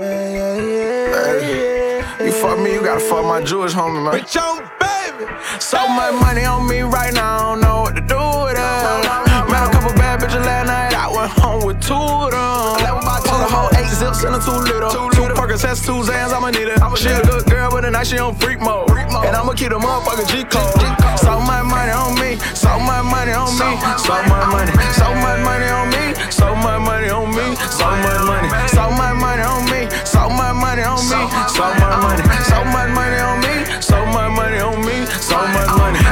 You fuck me, you gotta fuck my Jewish homie, man. Bitch, on baby. So much money on me right now, I don't know what to do with it. Met a couple bad bitches last night, I went home with two of them. Told a whole eight zips in a two liter. Percocets, two Zans, I'ma need it. She a good girl, but tonight she on freak mode. And I'ma keep the motherfucking G code. So much money on me, so much money on me, so much money, so much money on me, so much money on me, so much money, so much money on me, so much money on me, so much money, so much money on me, so much money on me, so much money.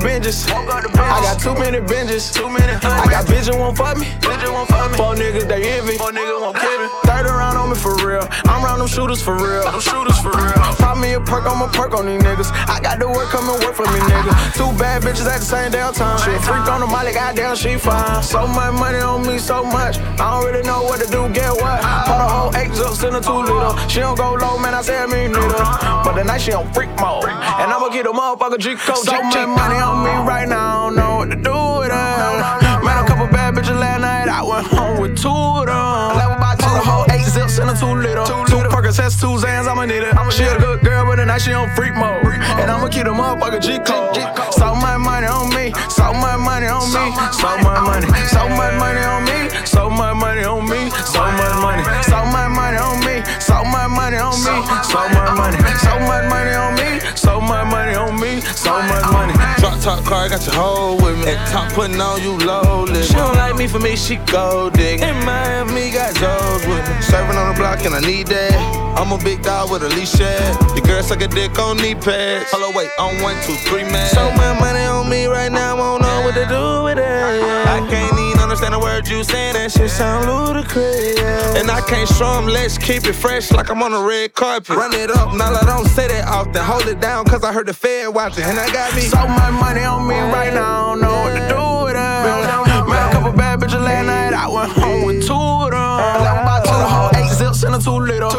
I woke up the binges, I got too many binges, too many. I got bitches won't fuck me, bitches won't fuck me. Four niggas they envy, four niggas won't kill me. Third around on me for real, I'm round them shooters for real, them shooters for real. Pop me a perk, I'm a perk on these niggas. I got the work, come and work for me, nigga. Two bad bitches at the same damn time. She freak on the molly, goddamn, she fine. So much money on me, so much. I don't really know what to do, get what? Put a whole eight zups in a two liter. She don't go low, man, I say I mean neither. But the night she on freak mode. And I'ma get a motherfucker G code. So much money on me right now, I don't know what to do with it. Met a couple bad bitches last night, I went home with two of them. Told a whole eight zips in a two liter. Two Percocets, two Zans, I'ma need it. She a good girl, but tonight she on freak mode. And I'ma keep the motherfucker G code. So much money on me, so much money on me, so much money, so much money on me, so much money on me, so much money, so much money on me, so much money on me, so much money, so much money on me, so much money on me, so much money. Drop top car, got your hoe with me. At top putting on you low. She don't like me for me, she go dig. In Miami, got Joe's with me. Serving on the block, and I need that. I'm a big dog with a leash at. Your girl suck a dick on knee pads. Hello, wait, on one, two, three, man. So much money on me right now, I don't know what to do with it. I can't even understand a word you saying, that shit sound ludicrous. And I can't show 'em, let's keep it fresh like I'm on a red carpet. Run it up, now I don't say that often. Hold it down, cause I heard the Fed watching. And I got me. So much money on me right now, I don't know what to do with it. Met a couple bad bitches last night, I went home with two of them. Told a whole eight zips in a two liter.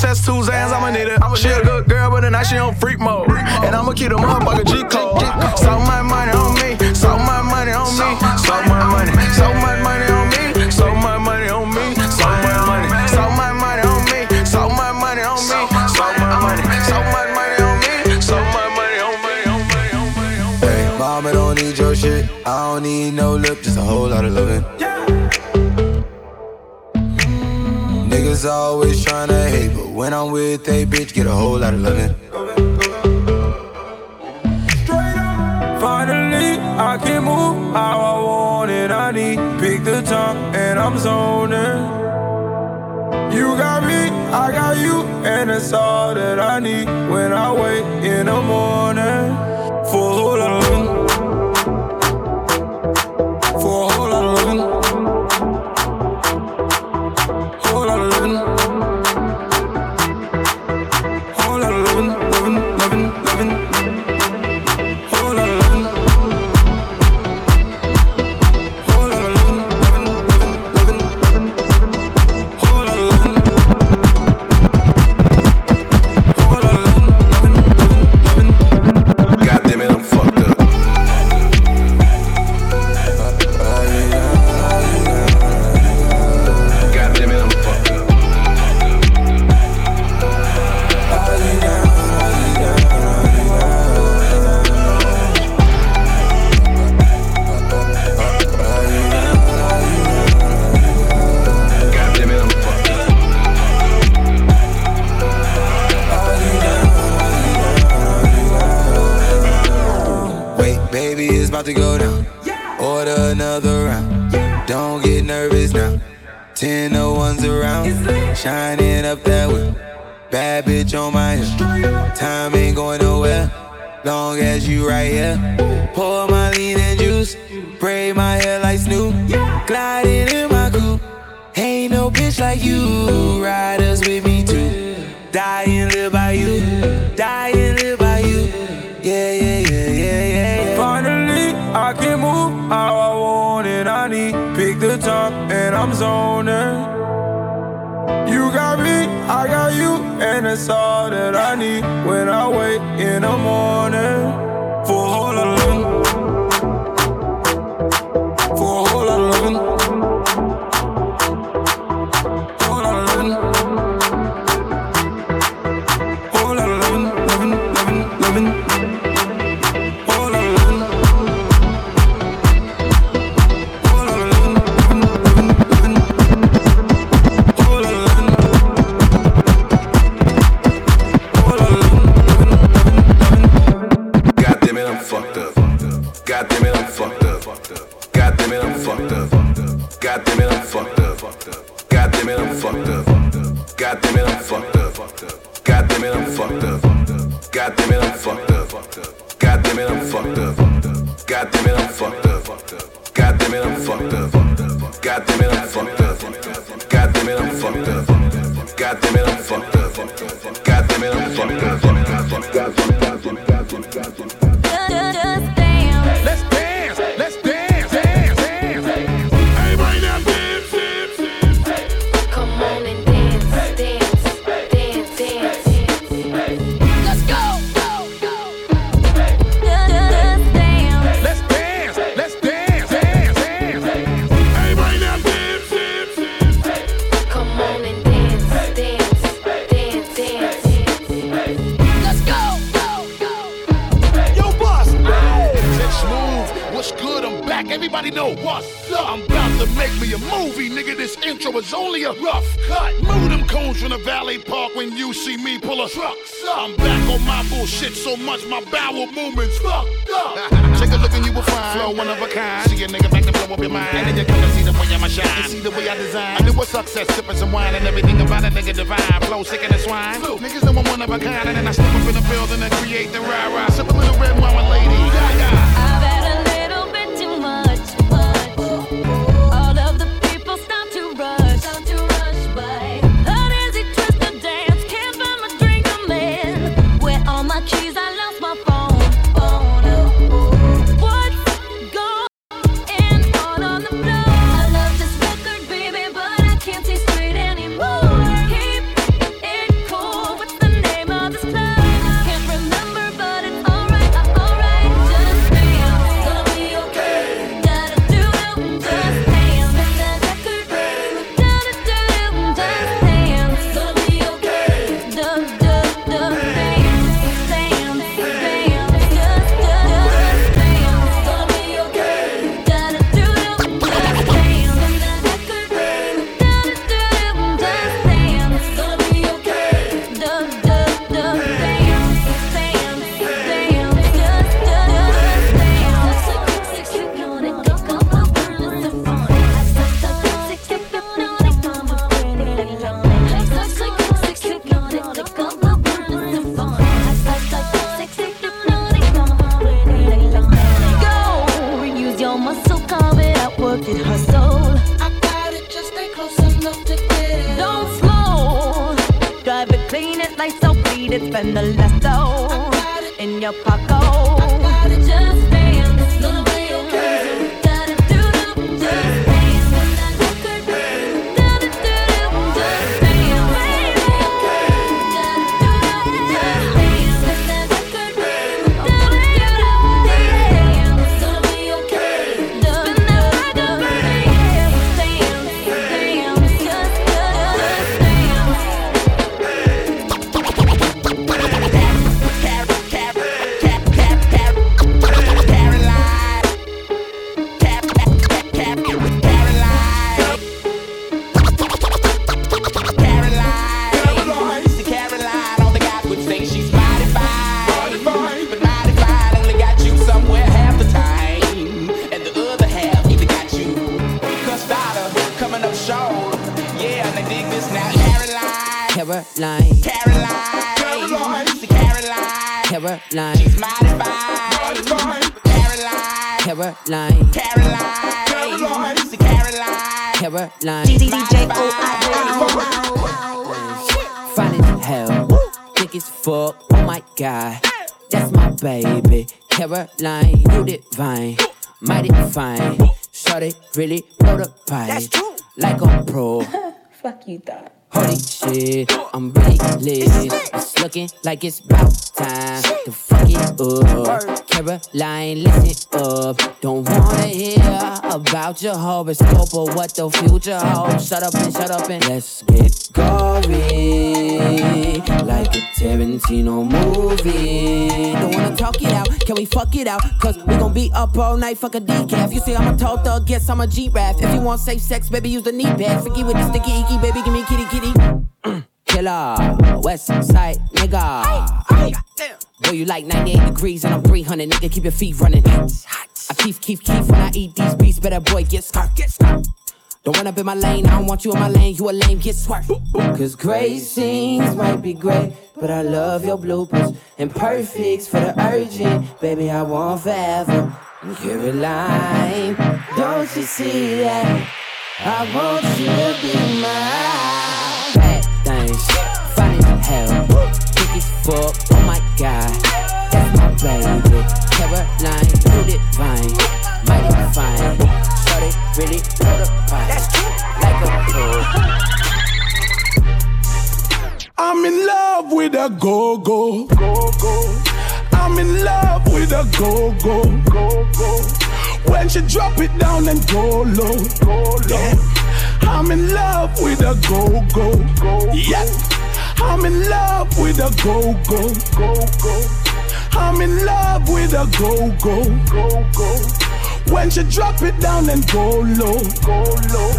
Percocets, two Zans, I'ma need it. She a good girl, but tonight she on freak mode. And I'ma keep the motherfucker G code. So much money on me, so much money on me, so much money, so much money on me, so much money on me, so much money, so much money on me, so much money on me, so much money, so much money on me, so much money on me. Hey, mama don't need your shit. I don't need no lip, just a whole lot of loving. Niggas always tryna hate, but when I'm with a bitch, get a whole lot of loving. Finally, I can move how I want it. I need pick the top and I'm zoning. You got me, I got you, and that's all that I need when I wake in the morning. For a whole about to go down. Order another round. Don't get nervous now. Ten no ones around. Shining up that way. Bad bitch on my hip. Time ain't going nowhere. Long as you right here. Pour my lean and juice. Braid my hair like Snoop. Gliding in my coupe. Ain't no bitch like you. Riders with me too. Die and live by you. Die and live by you. Yeah, yeah, yeah, yeah, yeah, yeah. I can move how I want it. I need pick the top and I'm zoning. You got me, I got you, and that's all that I need when I wake in the morning. For whole God damn it, I'm fucked up. God damn it, I'm fucked up. God damn it, I'm fucked up. God damn it, I'm fucked up. God damn it, I'm fucked up. God damn it, I'm fucked up. God damn it, I'm fucked up. God damn it, I'm fucked up. God damn it, I'm fucked up. God damn it, I'm fucked up. God damn it, I'm fucked up. A rough cut. Move them cones from the Valley Park when you see me pull a truck. I'm back on my bullshit so much my bowel movements fucked up. Take a look and you will find flow one of a kind. See a nigga back to blow up your mind. And then you come to see the way I'ma shine. see the way I design. I knew what success, sipping some wine and everything about a nigga divine. Flow sick in the swine. Flu. Niggas know I'm one of a kind. And then I step up in the building and create the rah rah. Sip a little red wine, lady. Yeah, yeah. it's been a last in your pocket. Really blow the pipe like a pro. Fuck you thought. Holy shit, I'm lit. It's looking like it's about time to fuck it up. Caroline, listen up. Don't wanna hear about your horoscope or what the future holds. Shut up and shut up and let's get gory. Like a Tarantino movie. Don't wanna talk it out, can we fuck it out? Cause we gon' be up all night, fuck a decaf. You say I'm a tall thug, guess I'm a G-Rap. If you want safe sex, baby, use the knee pad. Freaky with the sticky baby, give me kitty kitty. Killer, West Side nigga. Boy, you like 98 degrees and I'm 300, nigga. Keep your feet running. I keep, keep, keep when I eat these beats. Better boy, get scarf, get scarf. Don't run up in my lane, I don't want you in my lane. You a lame, get swerved. Cause great scenes might be great, but I love your bloopers. And perfects for the urgent, baby, I want forever. Caroline, don't you see that? I want you to be mine. Bad things, funny as hell, thick as fuck. Oh my god, that's my baby. Caroline, you divine, mighty fine. Shorty really know the price, like a pro. I'm in love with a go-go. Go-go. I'm in love with a go go go go. When she drop it down and go low, go low. I'm in love with a go go go. Yeah. I'm in love with a go go go go. I'm in love with a go go go go. When she drop it down and go low, go low.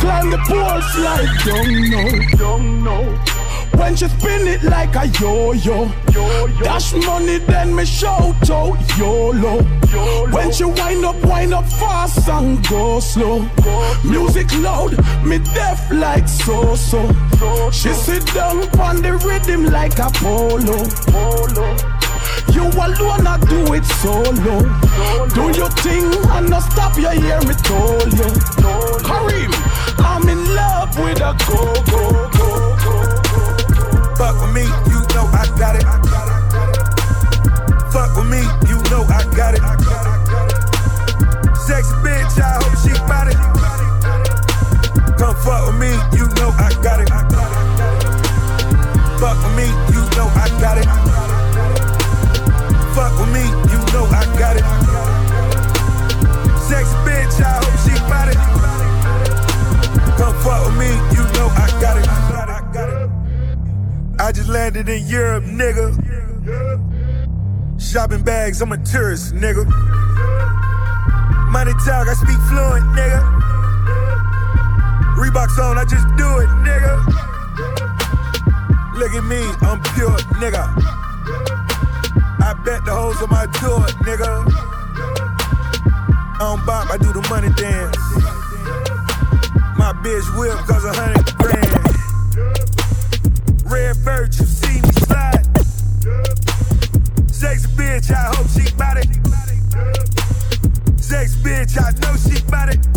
Climb the pole slide, don't know, don't know. When she spin it like a yo-yo, yo-dash money then me shout out YOLO. When she wind up, wind up fast and go slow. Music loud, me deaf like so-so. She sit down on the rhythm like a polo. polo. You alone, I do it solo. Do your thing and not stop you hear me told you. Kareem, I'm in love with a go-go. Fuck with me, you know I got it. Fuck with me, you know I got it. Sexy bitch, I hope she got it. Come fuck with me, you know I got it. Fuck with me, you know I got it. Fuck with me, you know I got it. Sexy bitch, I hope she got it. Come fuck with me, you know I got it. I just landed in Europe, nigga. Shopping bags, I'm a tourist, nigga. Money talk, I speak fluent, nigga. Reeboks on, I just do it, nigga. Look at me, I'm pure, nigga. I bet the hoes on my door, nigga. I don't bop, I do the money dance. My bitch whip cause a hundred grand. Red virtue, see me slide. Sexy bitch, I hope she bout it. Sexy bitch, I know she bout it.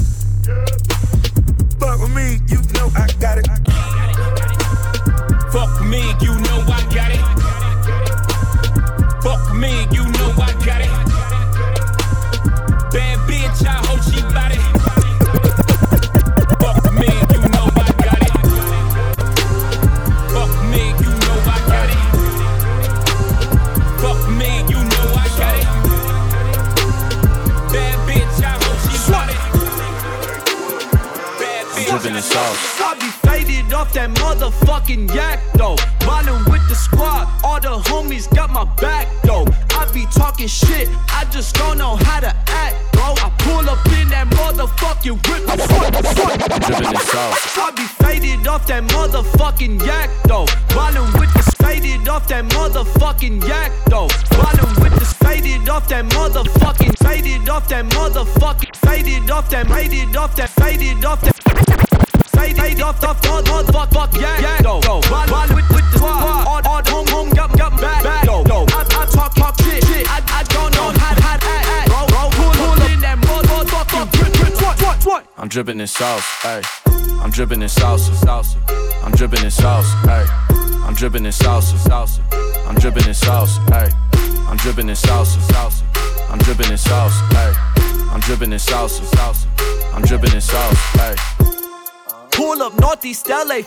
Sauce. I be faded off that motherfucking yak though. Ballin' with the squad, all the homies got my back though. I be talking shit, I just don't know how to act, bro. I pull up in that motherfucking whip, foot. In sauce. I be faded off that motherfucking yak though. Ballin' with the faded off that motherfucking yak though. Ballin' with the faded off that motherfucking faded off that motherfucking faded off that faded off that faded off that I'm dripping in sauce, ayy. I'm dripping in salsa, salsa. I'm dripping in sauce, ayy. I'm dripping in salsa, salsa. I'm dripping in sauce, ayy. I'm dripping in salsa, salsa. I'm dripping in sauce, ayy. I'm dripping in salsa, salsa. I'm dripping in sauce, ayy. Pull up Northeast LA,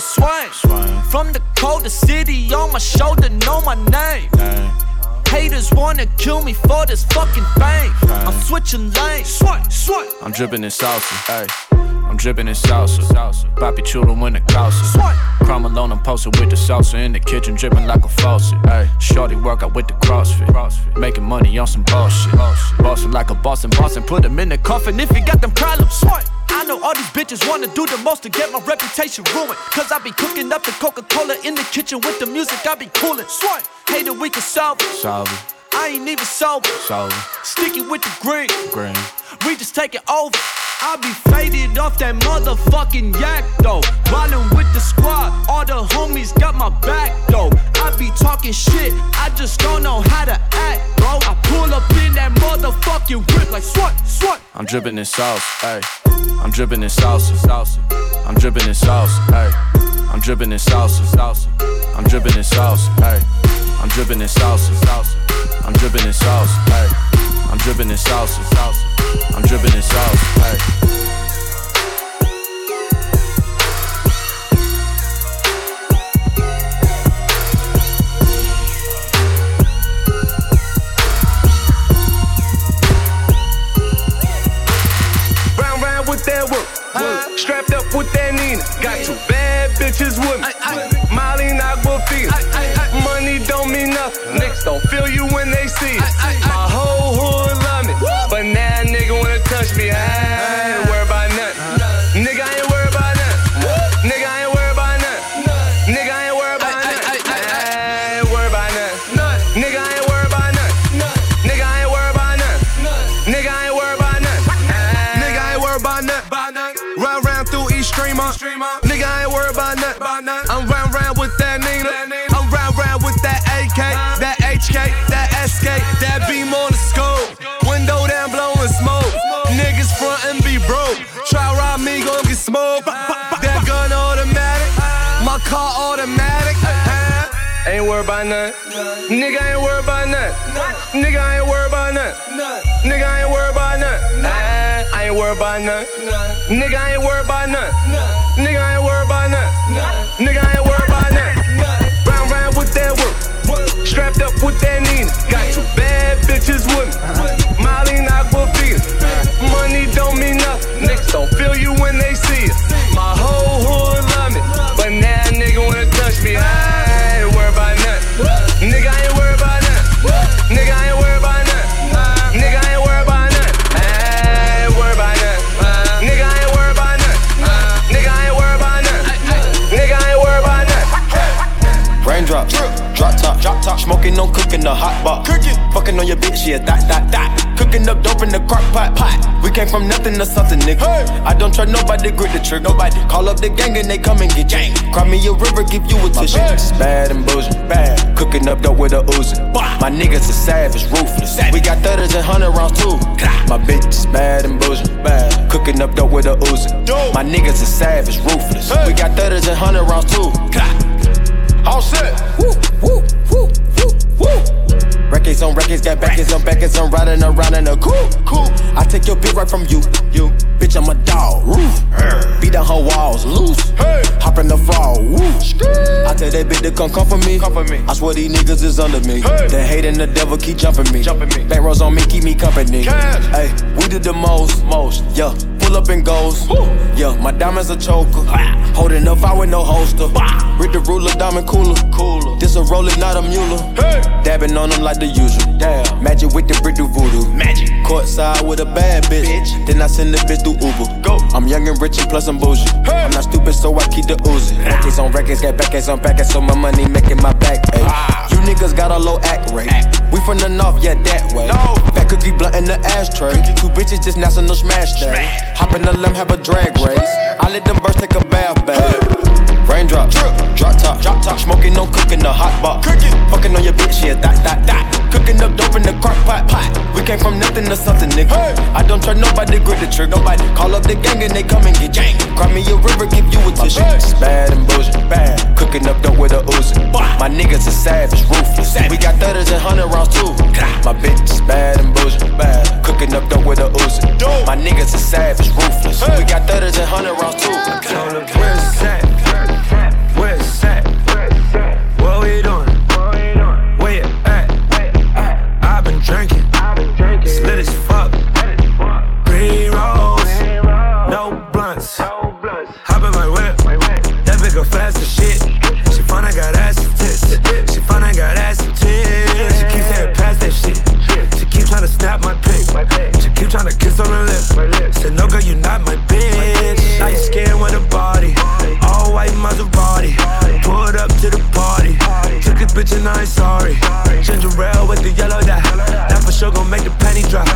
swing. Swing. From the coldest city on my shoulder, know my name. Haters wanna kill me for this fucking fame. I'm switching lanes. I'm dripping in salsa. I'm dripping in salsa, salsa. Papi chulo when it calsa. Swipe. Crime alone, I'm posted with the salsa in the kitchen, dripping like a faucet. Ayy, shorty work out with the CrossFit. CrossFit. Making money on some bullshit. Bossing like a Boston, Boston, put him in the coffin if he got them problems. Swipe. I know all these bitches wanna do the most to get my reputation ruined. Cause I be cooking up the Coca Cola in the kitchen with the music I be coolin'. Swipe. Hater, we can solve it. Solve it, I ain't even sober. it, Sticky with the green. green. We just take it over. I be faded off that motherfucking yak though. Rollin' with the squad, all the homies got my back though. I be talking shit, I just don't know how to act, bro. I pull up in that motherfucking whip like swat, swat. I'm dripping in sauce, ayy. I'm dripping in salsa, salsa. I'm dripping in sauce, ayy. I'm dripping in salsa, salsa. I'm dripping in sauce, ayy. I'm dripping in salsa. I'm dripping in sauce, ayy. I'm dripping in salsa, salsa. I'm dripping in sauce, ayy. Strapped up with that Nina. Got two bad bitches with me. Molly Aquafina. Money don't mean nothing. Niggas don't feel you when they see it. My Worried. Nigga ain't worried about nothing. Nigga ain't worried about nothing. Nigga ain't worried about nothing. I ain't worried about nothing. Nigga ain't worried about nothing. Nigga ain't worried Smoking, no cooking, the hot pot. Cooking, fucking on your bitch, yeah, that, that, that. Cooking up dope in the crock pot, pot. We came from nothing to something, nigga. I don't try nobody, grip the trick. Nobody call up the gang and they come and get gang. Cry me a river, give you a tissue. Bad and bullshit, bad. Cooking up dope with a Uzi. My niggas are savage, ruthless. We got thudders and hundred rounds too. My bitch is bad and bullshit, bad. Cooking up dope with a Uzi. My niggas are savage, ruthless. We got thudders and hundred rounds too. All set. Woo, woo. Records on records, got backers on backers. I'm riding around in a cool, cool. I take your bitch right from you, you. Bitch, I'm a dog. Roof. Beat down her walls, loose. Hey. Hop in the fall, woo. I tell that bitch to come come for me. Come for me. I swear these niggas is under me. Hey. The hate and the devil keep jumping me. Jumping me. Back rows on me, keep me company. Hey, we did the most, most. Yeah, pull up and goes. Yeah, my diamonds a choker. Holding up, I with no holster. Read the ruler, diamond cooler. Cooler. This a roller, not a mule. Hey. Dabbing on them like the usual. Damn. Magic with the brick do voodoo. Magic. Courtside with a bad bitch. bitch. Then I send the bitch through Uber. Go. I'm young and rich and plus I'm bougie. Hey. I'm not stupid, so I keep the Uzi. Records on records, got backers on backers, so my money making my back. Ah. Niggas got a low act rate. We from the north, yeah, that way. No. Fat cookie blunt in the ashtray. Two bitches just national smash day. Hop in the limb, have a drag race. I let them birds take a bath bath. Raindrop, drop top, drop top. Smoking, no cooking, the hot pot. Cooking, fucking on your bitch, yeah, that, that, that. Cooking up dope in the crock pot, pot. We came from nothing to something, nigga. Hey. I don't try nobody, grip the trick. Nobody call up the gang and they come and get gang. Cry me a river, give you a tissue. Bad and bullshit, bad. Cooking up dope with a Uzi. My niggas are savage, ruthless. We got thudders and hundred rounds too. My bitch is bad and bullshit, bad. Cooking up dope with a Uzi. My niggas are savage, ruthless. We got thudders and hundred rounds too. Where's that? Took a picture, now I'm sorry. Ginger ale with the yellow dye. That for sure gon' make the penny drop.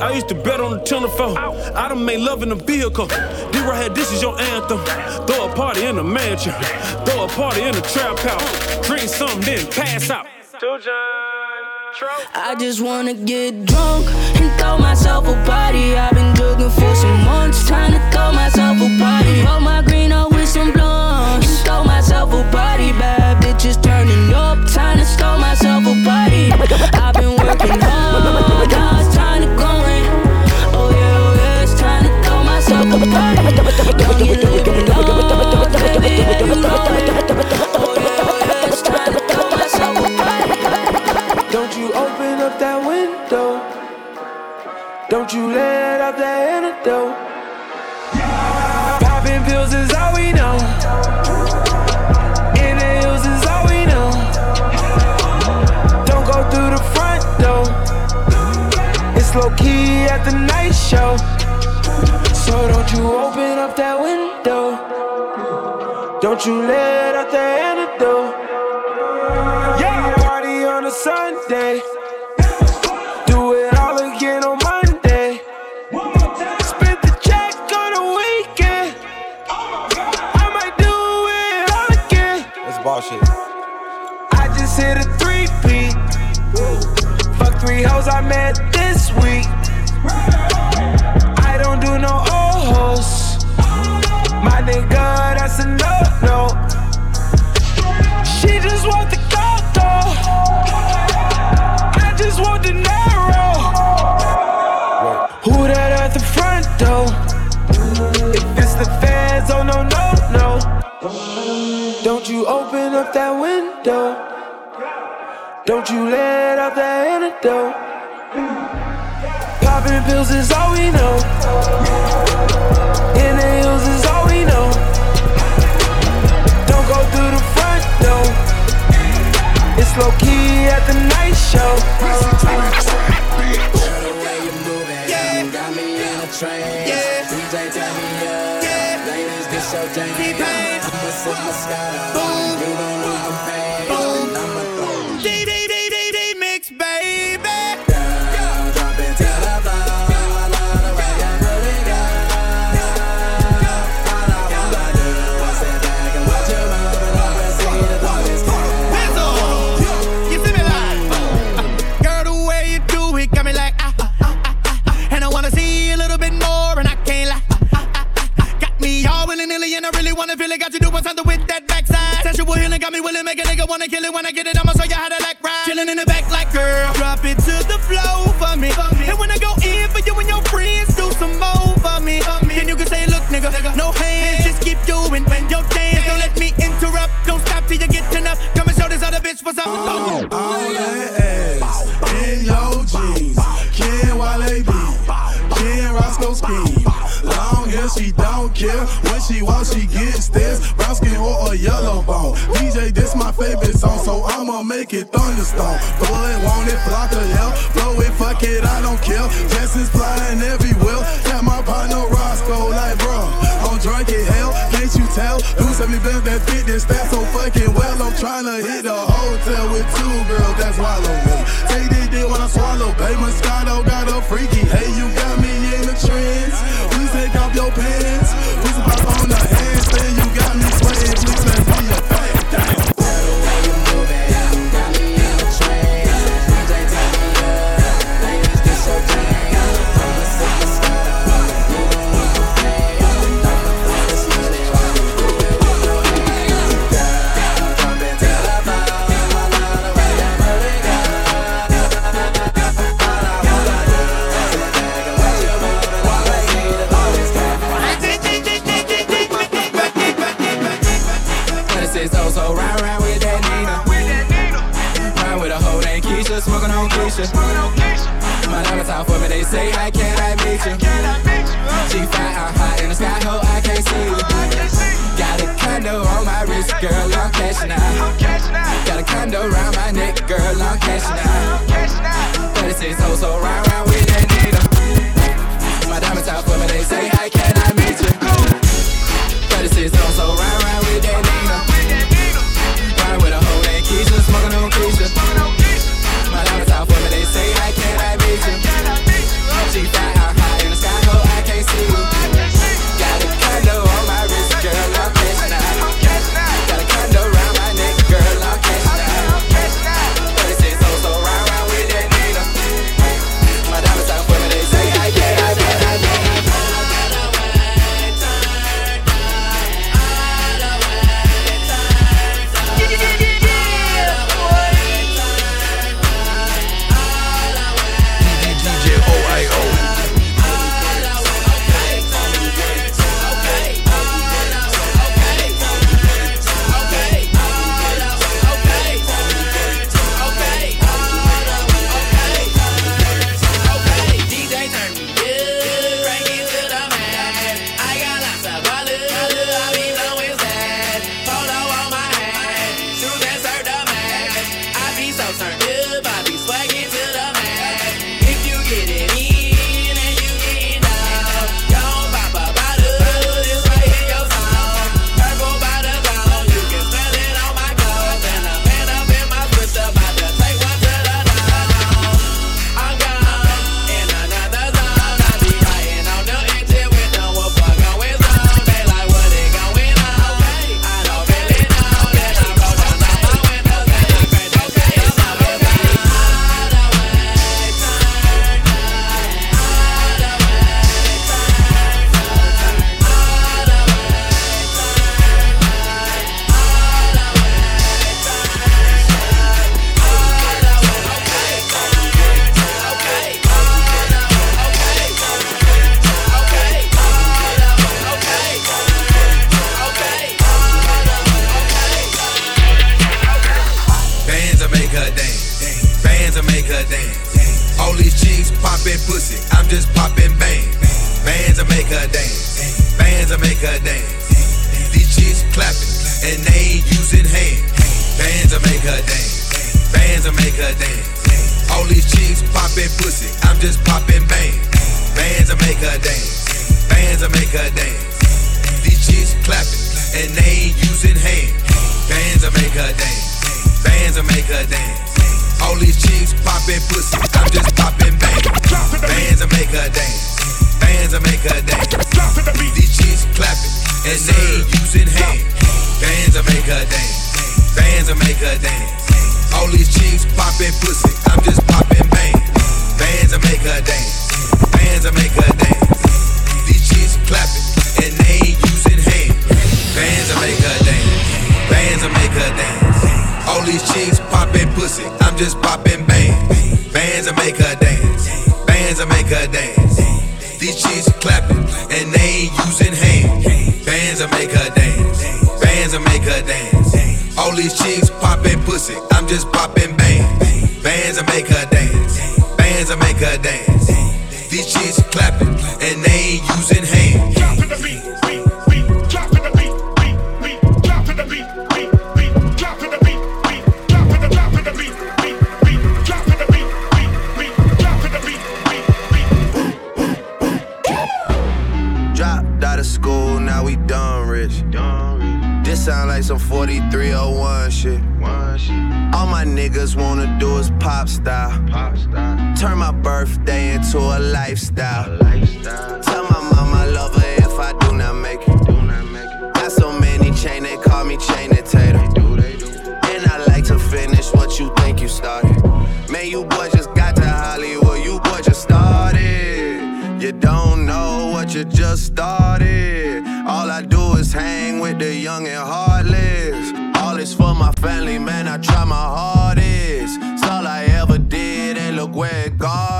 I used to bet on the tunnel phone. I done made love in a vehicle. D had this is your anthem. Throw a party in the mansion. Throw a party in the trap house. Drink something, then pass out. I just wanna get drunk and throw myself a party. I've been drinking for some months, trying to throw myself a party. Roll my green up with some blunts and throw myself a party. Bad bitches turning up, trying to throw myself a party. I Don't you let out the antidote. Yeah, party on a Sunday. Do it all again on Monday. Spend the check on a weekend. I might do it all again. That's bullshit. I just hit a three P. Fuck three hoes I met. Don't you let out that antidote. Popping pills is all we know. In is all we know. Don't go through the front door. It's low key at the night show. Yeah. Got me in a train. Yeah. DJ, turn me up. Yeah. Ladies, get your jam. I'm a superstar. stone. Blow it, want it, block the hell. Blow it, fuck it, I don't kill. care. Jessens flying everywhere. Got my partner Roscoe, like, bro, I'm drunk in hell. Can't you tell? Who sent bills that fit this stat so fucking well? I'm trying to hit a hotel with two girls that swallow me. Take this dick when I swallow. Baby Moscato got a freaky Girl, I'm cashing out. Got a condo around my neck, girl, I'm cashing out. 36 hoes, so round, round with that needle. My diamonds diamond for me, they say I can niggas wanna do is pop style. Turn my birthday into a lifestyle. Tell my mama I love her if I do not make it. Got so many chain, they call me Chaining Tatum. And I like to finish what you think you started. Man, you boys just got to Hollywood, you boys just started. You don't know what you just started. All I do is hang with the young and heartless. Family, man. I try my hardest. It's all I ever did, and look where it got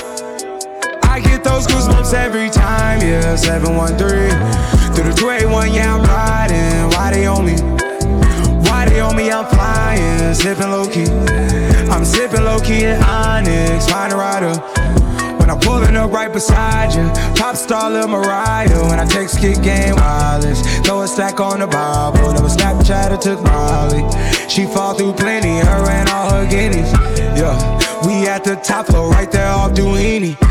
Get those goosebumps every time, yeah. 713 through the 281, yeah, I'm riding. Why they on me? Why they on me? I'm flying, sipping low key. I'm sipping low key in Onyx, find a rider. When I'm pulling up right beside you, pop star Lil Mariah. When I text kick game wireless, throw a stack on the Bible. Never Snapchat or took Molly. She fall through plenty, her and all her guineas. Yeah, we at the top floor, right there off Dunlavy.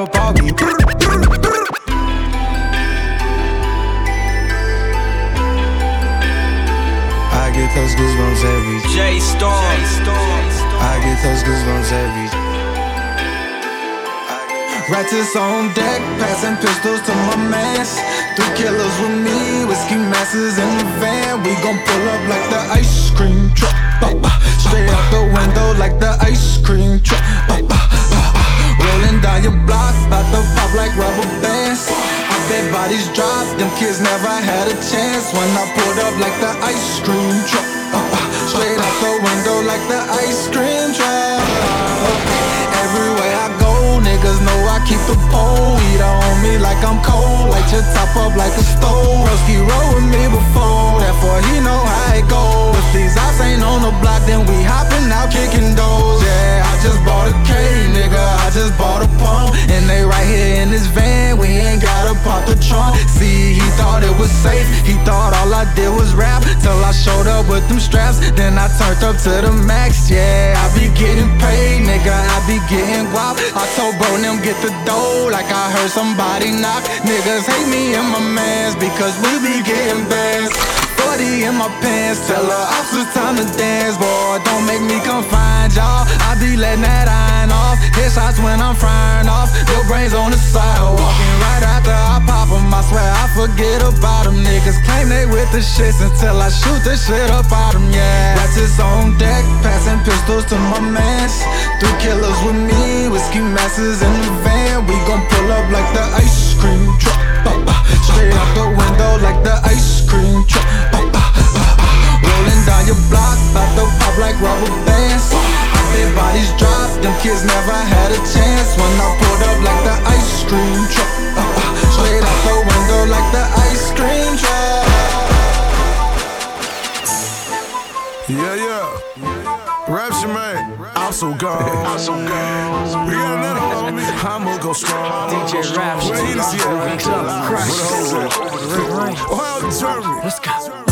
J Storm. I get those goosebumps every Ratchets on deck, passing pistols to my mans. Three killers with me, whiskey masses in the van. We gon' pull up like the ice cream truck. Straight out the window like the ice cream truck. Rolling down your block, bout to pop like rubber bands. I bet bodies drop, them kids never had a chance. When I pulled up like the ice cream truck. Straight out the window like the ice cream truck. Niggas know I keep the pole. Heat on me like I'm cold, light your top up like a stove. Broski roll with me before, therefore he know how it goes. If these ops ain't on the block, then we hopping out kicking doors. Yeah, I just bought a K, nigga, I just bought a pump. And they right here in this van, we ain't gotta pop the trunk. See, he thought it was safe, he thought all I did was rap. Till I showed up with them straps, then I turned up to the max. Yeah, I be getting paid, nigga, I be getting guap. I told bro, them get the dough, like I heard somebody knock. Niggas hate me and my mans because we be getting bands. 40 in my pants, tell her ops it's time to dance, boy. Don't make me come find y'all. I be letting that iron off. Headshots when I'm frying off. Your brains on the side, walking right after I pop pop 'em. I swear I forget about 'em. Niggas claim they with the shits until I shoot the shit up out out 'em, yeah. Ratchets on deck, passing pistols to my mans. Three killers with me, whiskey masses in the van. We gon' pull up like the ice cream truck. Straight out the window like the ice cream truck. Ba, ba, ba. Rolling down your block, bout to pop like rubber bands. I bet bodies drop, them kids never had a chance. When I pulled up like the ice cream truck. Ah, ah, ah. Straight out the window like the ice cream truck. Yeah, yeah. Rapture man, I'm so gone. I'm so gone. We got another homie. I'm I'ma go strong. DJ Rap, Where the Hennessy at? Moving Club, Crush. Where the hoes at? Ohio, Germany. Let's go.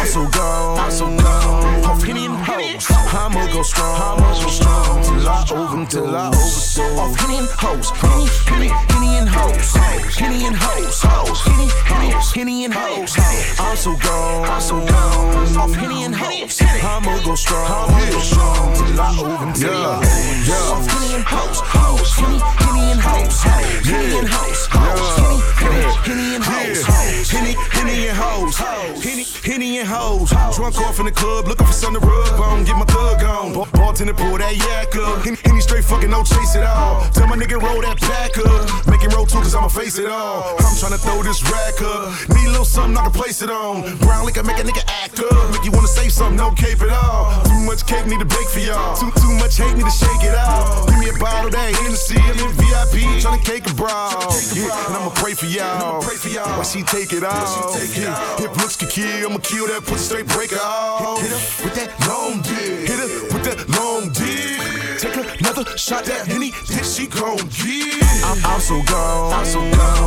I'm so gone, I'm so gone. Off Henny and hoes, I'ma go strong, I'ma go strong till I over, till I overdose. Off Henny and hoes, Henny, Henny, Henny and hoes, Henny and hoes, Henny, Henny, Henny and hoes. I'm so gone, I'm so gone. Off Henny and hoes, I'ma go strong, I'ma go strong till I over, till I overdose. Off Henny and hoes, hoes, Henny, Henny and hoes, Henny and hoes, hoes, Henny, Henny, Henny and hoes, Henny, Henny and hoes, Henny, Henny and hoes. Drunk off in the club, looking for something to rub on, get my thug on. Bar- Bartender pull that yak up, Henny straight fucking no chase it all. Tell my nigga roll that back up, make him roll too cause I'ma face it all. I'm trying to throw this rack up, need a little something I can place it on. Brown liquor make a nigga act up, make you wanna say something, no cape at all. Too much cake need to bake for y'all, too too much hate need to shake it out. Give me a bottle that Hennessy, I'm in VIP, to cake a bra. Yeah, and I'ma pray for y'all, while she take it out. Yeah, if looks can kill, I'ma kill that pussy straight break it off. Hit her with that long dick, hit her with that long dick. Take another shot that Henny, then she gon' get. I'm, I'm so gone, I'm so gone.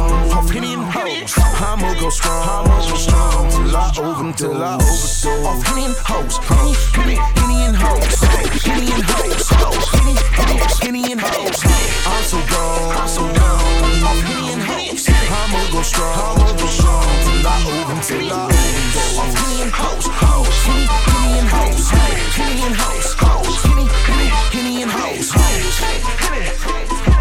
I'ma go strong, I'ma go strong. till I over, till I overdose. Off Henny and hoes, Henny, Henny, Henny and hoes, Henny and hoes, Henny, Henny, Henny and hoes. I'm so gone, I'm so gone. Off Henny and hoes, I'ma go strong, I'ma go strong. Till I over, till I overdose. Off Henny and hoes, hoes, Henny, Henny and hoes, Henny and hoes, hoes, Henny, Henny, Henny and hoes, hoes. Alright,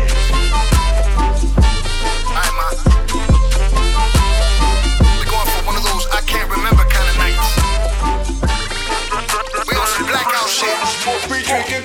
We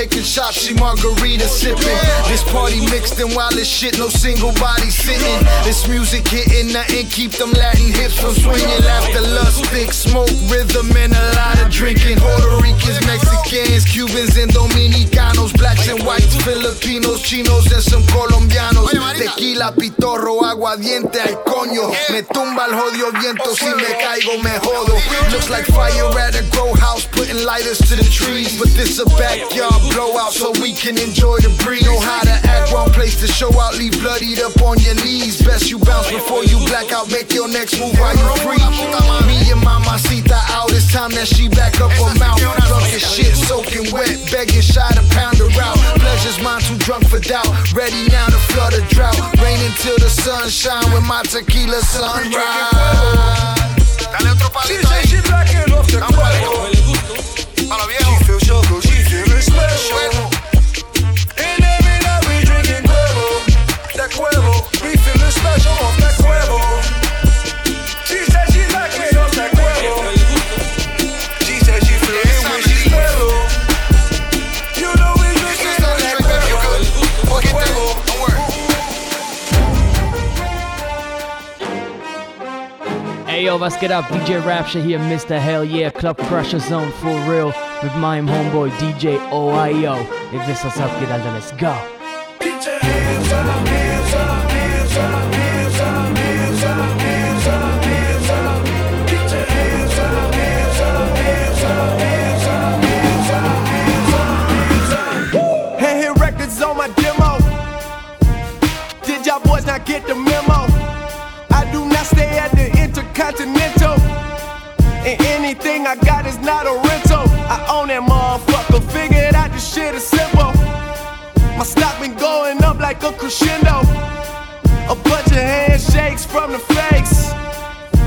taking shots, she margarita sipping. This party mixed and wild as shit, no single body sitting. This music hitting, nothing keep them Latin hips from swinging. Laughter, lust, thick smoke, rhythm, and a lot of drinking. Puerto Ricans, Mexicans, Cubans, and Dominicanos, blacks and whites, Filipinos, Chinos, and some Colombianos. Tequila, pitorro, aguardiente al coño. Me tumba el jodido viento, si me caigo me jodo. Looks like fire at a grow house, putting lighters to the trees. But this a backyard blowout, so we can enjoy the breeze. Know how to act, wrong place to show out, leave bloodied up on your knees. Best you bounce before you black out, make your next move while you free. Me and Mamacita out, it's time that she back up her mouth. Drunk as shit, soaking wet, begging shy to pound her out. Pleasure's mine, too drunk for doubt. Ready now to flood a drought. Rain until the sun shine with my tequila sunrise. Dale otro palito Was geht ab? DJ Rapture here, Mr. Hell Yeah, Club Crusher Zone for real. with my Homeboy DJ OIO. Ihr wisst, was abgeht, Alter, let's go. Like a crescendo. A bunch of handshakes from the fakes.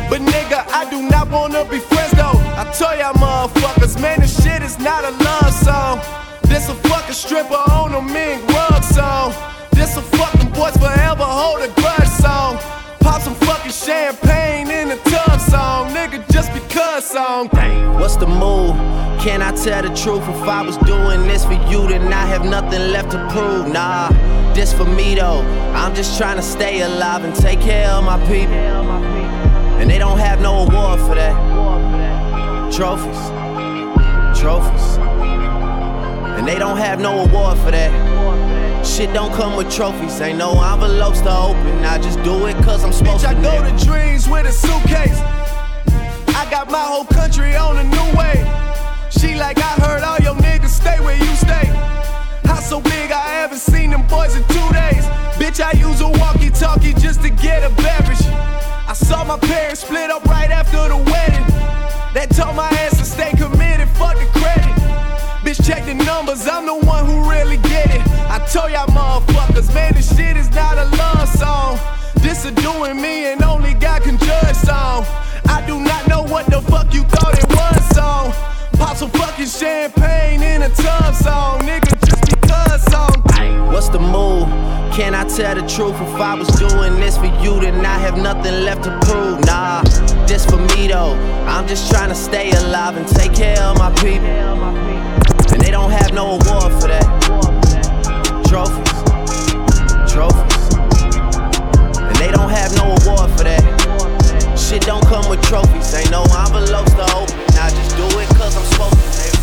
But nigga, I do not wanna be friends though. I tell y'all motherfuckers, man, this shit is not a love song. This a fucking stripper on a mink rug song. This a fucking boys forever hold a grudge song. Pop some fucking champagne in the tub song, nigga, just because song. Dang. What's the move? Can I tell the truth? If I was doing this for you, then I have nothing left to prove. Nah, this for me though. I'm just trying to stay alive and take care of my people. And they don't have no award for that. Trophies, trophies. And they don't have no award for that. Shit don't come with trophies, ain't no envelopes to open. I just do it cause I'm supposed Bitch, I to. go to dreams with a suitcase. I got my whole country on a new way. Saw my parents split up right after the wedding. That told my ass to stay committed, fuck the credit. Bitch, check the numbers, I'm the one who really get it. I told y'all motherfuckers, man, this shit is not a love song. This a doing me and only God can judge song. I do not know what the fuck you thought it was song. Pop some fucking champagne in a tub song, nigga, just because song. What's the move? Can I tell the truth? If I was doing this for you, then I have nothing left to prove. Nah, this for me though. I'm just trying to stay alive and take care of my people. And they don't have no award for that. Trophies, trophies. And they don't have no award for that. Shit don't come with trophies, ain't no envelopes to open. I just do it cause I'm supposed to.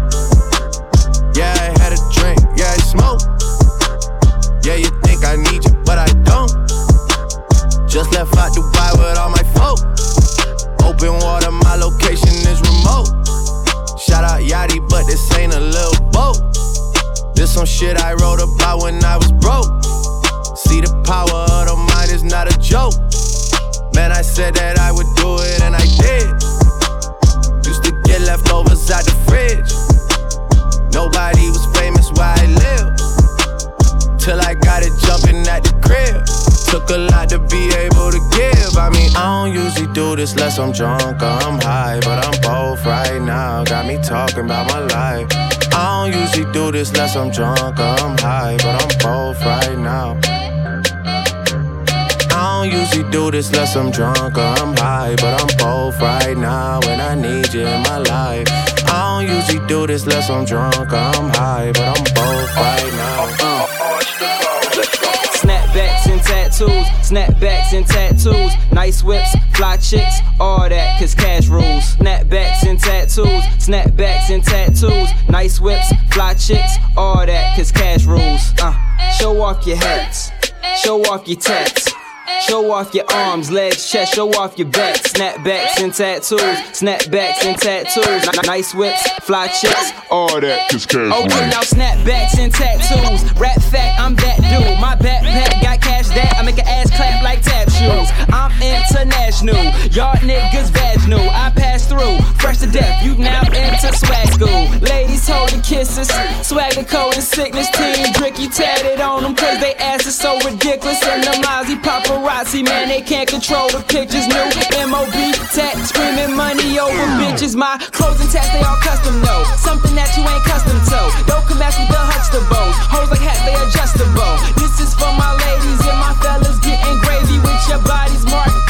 Just left out Dubai with all my folk. Open water, my location is remote. Shout out Yachty, but this ain't a little boat. This some shit I wrote about when I was broke. See, the power of the mind is not a joke. Man, I said that I would do it, and I did. Used to get leftovers out the fridge. Nobody was famous where I live. Till I got it jumping at the crib. Took a lot to be able don't usually do this unless I'm drunk or I'm high. But I'm both right now. Got me talking about my life. I don't usually do this unless I'm drunk or I'm high. But I'm both right now. I don't usually do this unless I'm drunk or I'm high. But I'm both right now. And I need you in my life. I don't usually do this unless I'm drunk or I'm high. But I'm both right tattoos, snapbacks and tattoos, nice whips, fly chicks, all that, cause cash rules. Snapbacks and tattoos, snapbacks and tattoos, nice whips, fly chicks, all that, cause cash rules. Uh, show off your hats, show off your tats. Show off your arms, legs, chest, show off your back. Snapbacks and tattoos, snapbacks and tattoos. N- Nice whips, fly chicks, all that. Cause cash Okay, now snapbacks and tattoos. Rap fact, I'm that dude. My backpack got cash that I make an ass clap like tap shoes. I'm international, y'all niggas vaginal. I pass through, fresh to death. You now into swag school. Ladies holding kisses, swagger code and sickness. Team Driicky tatted on them cause they ass is so ridiculous. And the Mozzie paparazzi, man, they can't control the pictures. New MOB tat, screaming money over bitches. My clothes and tats, they all custom, no. Something that you ain't custom to. Don't come ask with the Huxtables. Hoes like hats, they adjustable. This is for my ladies and my fellas getting gravy with your bodies marked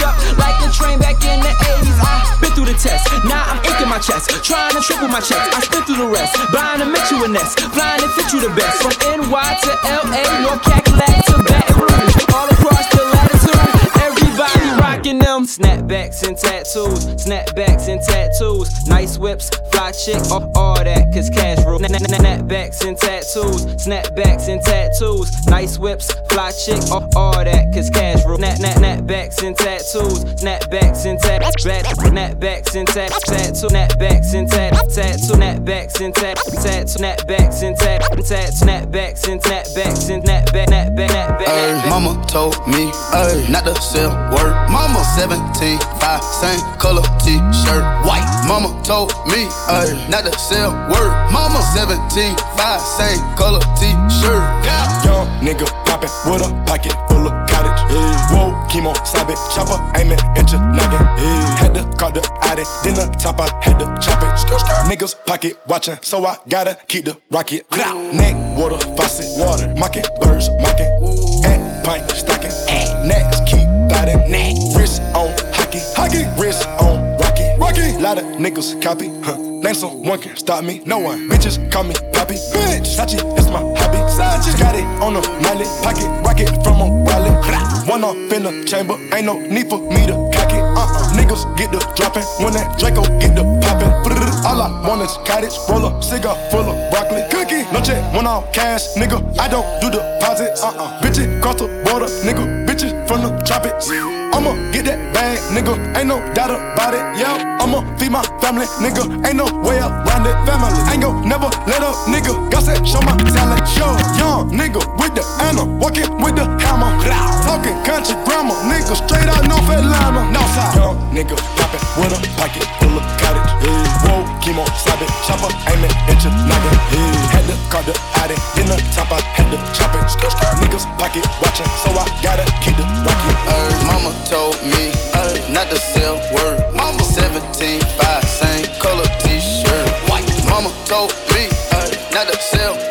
like a train back in the 80s. I been through the test, now I'm inking my chest. Trying to triple my checks, I spit through the rest. Buying to mix you a nest, flying to fit you the best. From NY to LA, North Cackalack to Baton Rouge. All across the latitude, everybody rocking them. Snapbacks and tattoos, snapbacks and tattoos. Nice whips, fly chicks, all, all that, cause cash rule. Snapbacks and tattoos, snapbacks and tattoos. Nice whips, fly chicks, all, all that, cause cash rule. Snap, snap, snapbacks and tattoos, snapbacks and tat, back, snapbacks and tat, tattoo, snapbacks and tat, tattoo, snapbacks and tat, tattoo, snapbacks and tat, tat, snapbacks and snapbacks and snapback, snapback. Mama told me ay, not to sell word. Mama, seven 17, 5, same color t-shirt, white. Mama told me, uh, not to sell word. Mama 17, 5, same color t-shirt. Yeah. Young nigga poppin' with a pocket full of cottage. Yeah. Whoa, chemo, it, chopper, aim it, inch noggin. Yeah. Had to call the addy, then the top, I had to chop it. Niggas pocket watchin', so I gotta keep the rocket. Neck, water, faucet, water, mocking, birds, mocking. And pint, stocking. And next, keep biting. Wrist on hockey, hockey. Wrist on rocky, rocky. Lot of niggas copy, huh? Name someone can stop me. No one. Bitches call me Poppy. Bitch, Sachi is my hobby. Sachi got it on a mallet, pocket rocket from a wallet. One off in the chamber, ain't no need for me to cock it. Uh-uh. Niggas get the dropping when that Draco get the popping. All I want is cottage, roll up, cigar full of broccoli. Cookie, no check, one off cash, nigga. I don't do deposits. Uh-uh. Bitches cross the border, nigga. Bitches from the tropics. I'ma get that bag, nigga. Ain't no doubt about it. Yeah, I'ma feed my family, nigga. Ain't no way around it. Family, ain't gon' never let up, nigga. Got that show my talent. Show young nigga with the Anna, walking with the hammer. Talking country grammar, nigga. Straight out North Atlanta. Northside. Young nigga poppin' with a pocket full of cottage. Yeah. Whoa, chemo, stop it, chopper, aim it, inch it, noggin. Yeah. Had to call the addy, then the top, I had to chop it. Niggas pocket watchin', so I gotta keep the rocket. Uh, mama told me uh, not to sell word. Mama 17, 5, same color t-shirt. White. Mama told me uh, not to sell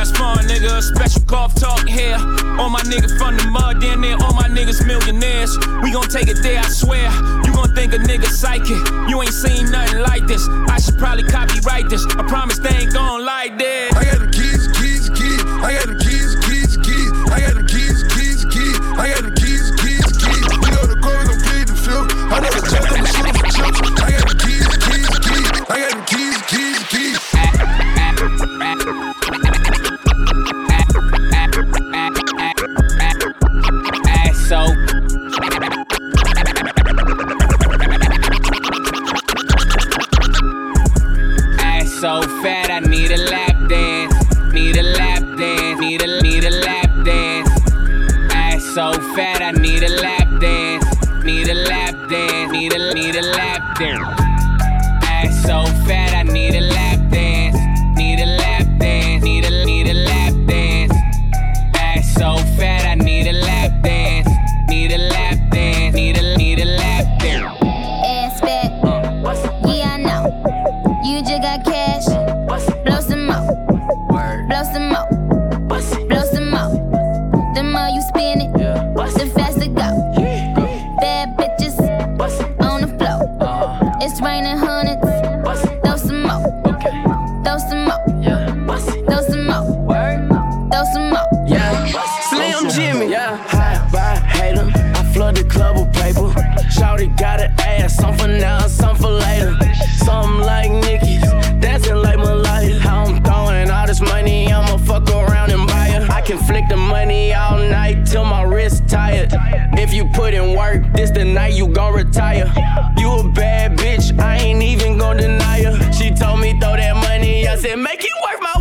That's fun, nigga. Special golf talk here. All my niggas from the mud, down there. All my niggas millionaires. We gon' take it there, I swear. You gon' think a nigga psychic. You ain't seen nothing like this. I should probably copyright this. I promise they ain't gon' like this. I got the keys, keys, keys. I got the all night till my wrist tired. If you put in work, this the night you gon' retire. You a bad bitch, I ain't even gon' deny her. She told me throw that money, I said make it worth my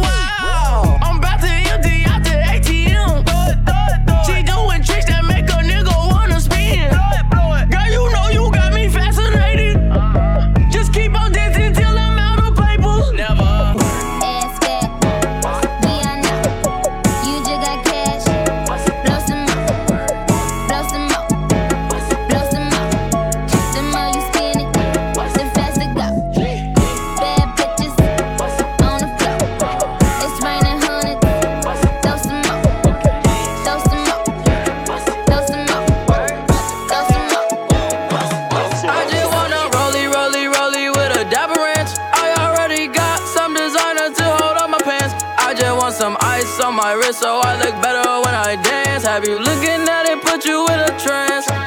Have you looking at it, put you in a trance?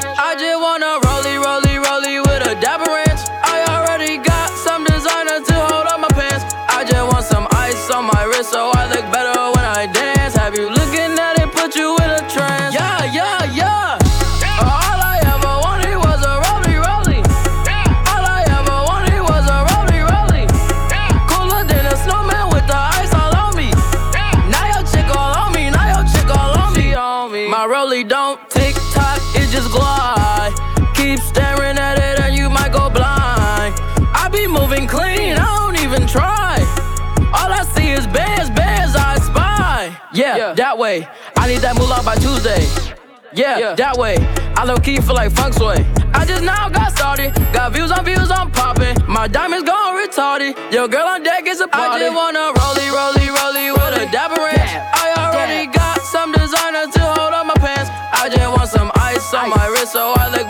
Yeah, yeah, that way. I low key feel like funk sway. I just now got started. Got views on views, I'm popping. My diamonds gone retarded. Yo, girl on deck is a party. I just wanna rollie, rollie, rollie with a dapper ranch. I already got some designer to hold on my pants. I just want some ice on my wrist so I look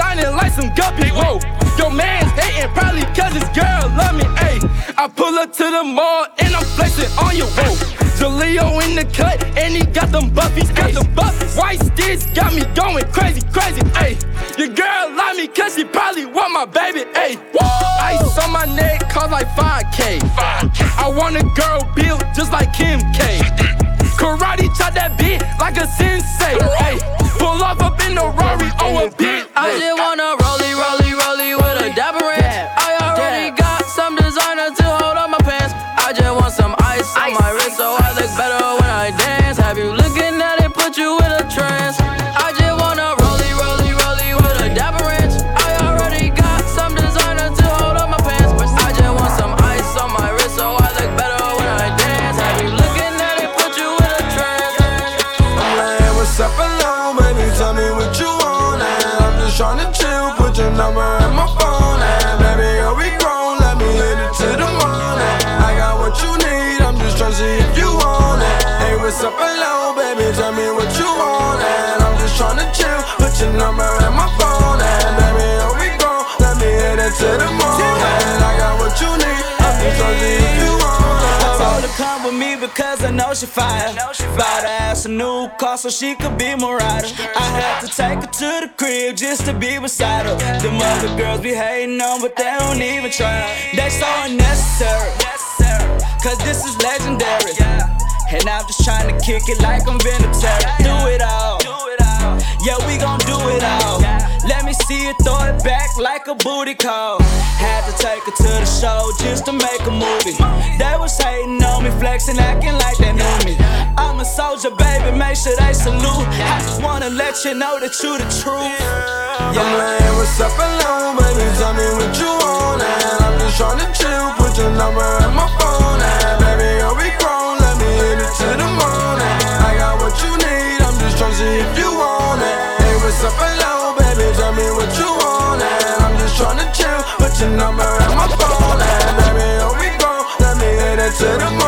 shining like some guppies, whoa. Your man's hating probably cause his girl love me, ayy. I pull up to the mall and I'm flexing on you, whoa. Jaleo in the cut and he got them buffies, got them buffies. White sticks got me going crazy, crazy, ayy. Your girl love me cause she probably want my baby, ayy. Ice on my neck cost like 5K. I want a girl built just like Kim K. Karate chop that beat like a sensei. Hey, pull off up in the Rari on a bit. I just wanna rollie, she fire. Bought her ass a new car so she could be my rider. I had to take her to the crib just to be beside her. Them other girls be hating on, but they don't even try. They so unnecessary. Cause this is legendary. And I'm just trying to kick it like I'm Vinatieri. Do it all. Yeah, we gon' do it all me see her throw it back like a booty call. Had to take her to the show just to make a movie. They was hating on me, flexing, acting like they knew me. I'm a soldier, baby, make sure they salute. I just wanna let you know that you the truth. Yeah. I'm laying what's up alone, baby, tell me what you want. And I'm just trying to chill, put your number in my phone. your number and my phone. And let me here we go. Let me hit it to the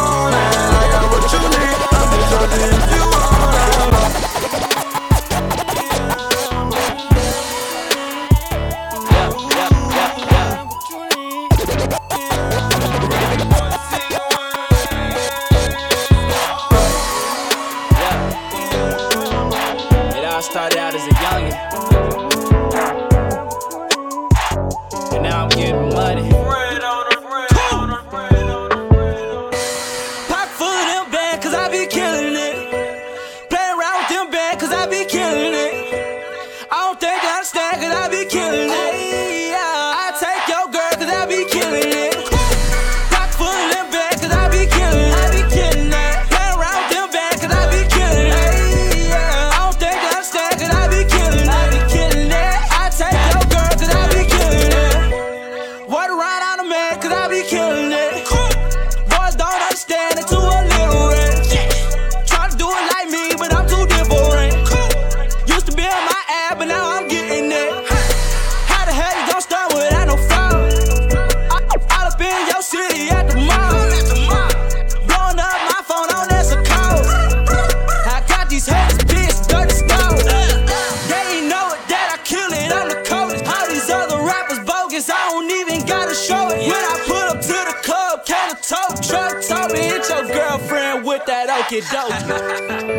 get out.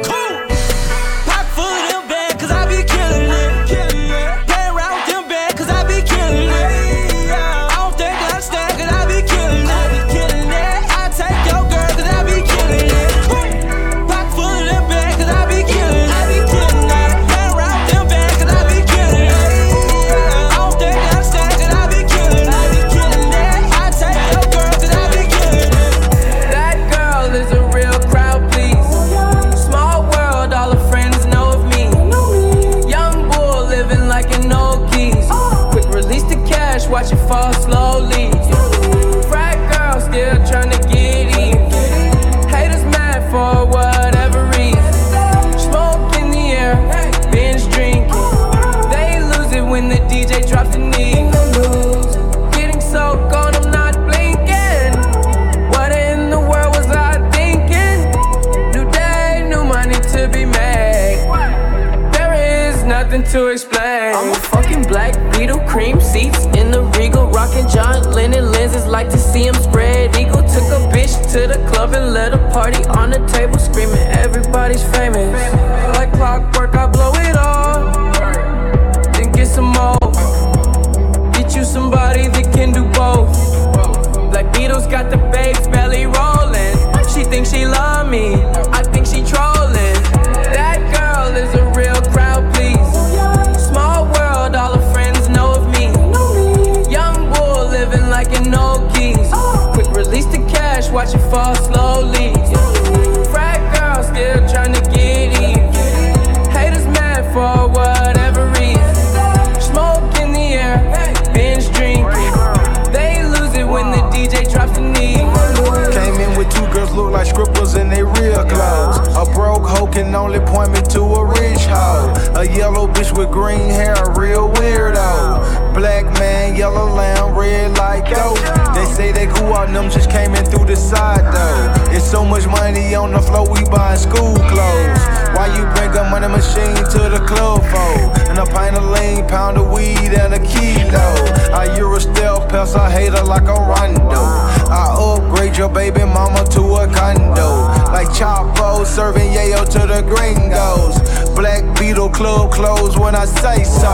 green hair, real weirdo. Black man, yellow lamb, red like dope. They say they cool out, them just came in through the side though. It's so much money on the floor, we buying school clothes. Why you bring a money machine to the club for? And a pint of lean, pound of weed, and a kilo. I Euro stealth pest, I hate her like a rondo. I upgrade your baby mama to a condo. Like Chapo serving yayo to the gringos. Black Beetle club clothes when I say so.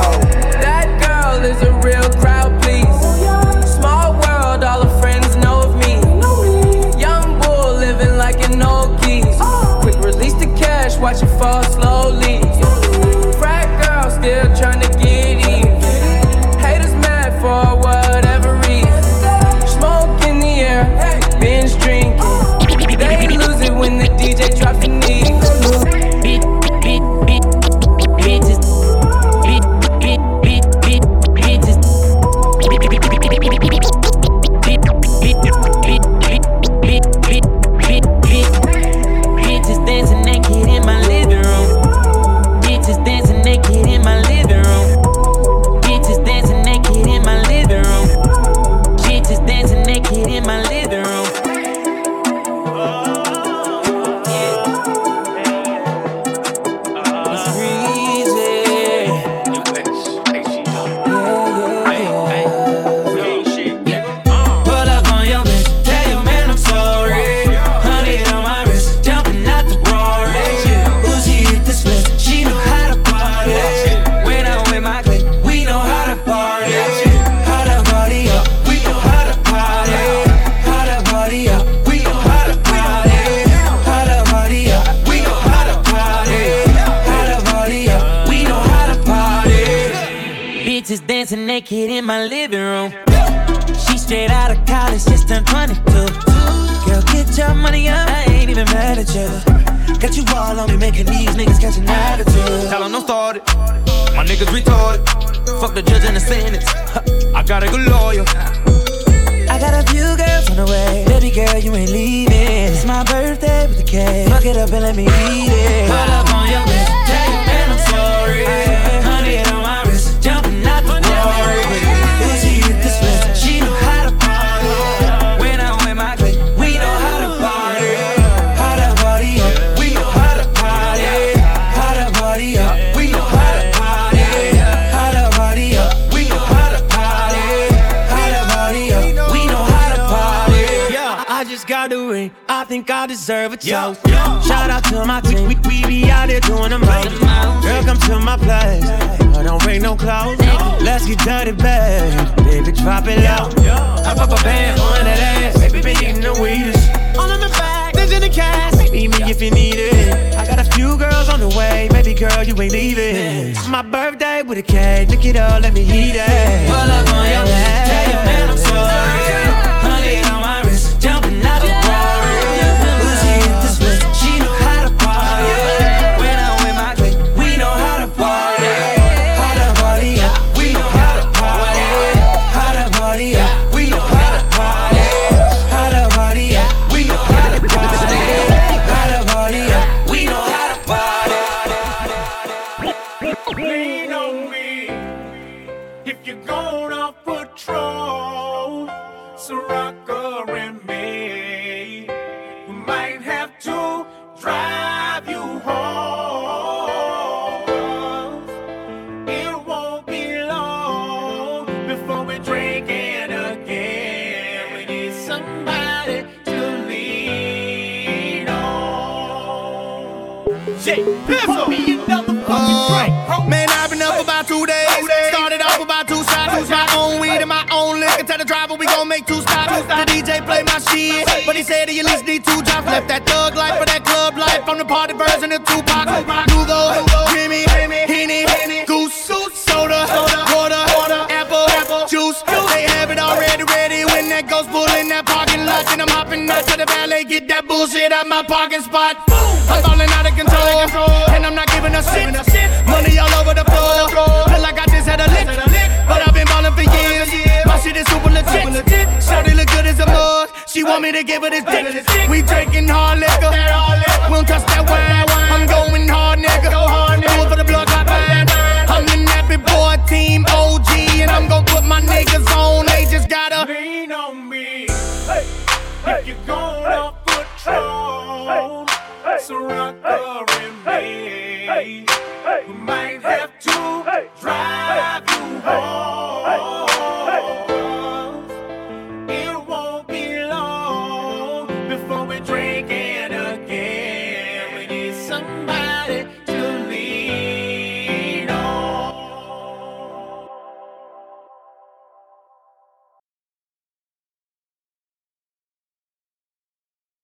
That girl is a real crowd please. Small world, all the friends know of me. Young bull living like an old geese. Quick release the cash, watch it fall slowly. my living room. She straight out of college, just turned 22. Girl, get your money up. I ain't even mad at you. Got you all on me, making these niggas catch an attitude. Tell them don't it. My niggas retarded. Fuck the judge and the sentence. I got a good lawyer. I got a few girls on the way. Baby girl, you ain't leaving. It's my birthday with the cake. Fuck it up and let me eat it. Pull up on your birthday, and I'm sorry. Honey, think I deserve a toast. Yo, yo. Shout out to my team. We, we, we be out there doing the most. Girl, come to my place. I don't bring no clothes. No. Let's get dirty, babe. Baby, drop it out. I pop a band on that ass. Baby, been eating the weedest. All in the back, there's in the cast. Meet me if you need it. I got a few girls on the way. Baby girl, you ain't leaving. My birthday with a cake. Look it up, let me eat it. Pull up on your ass. Tell your man I'm sorry.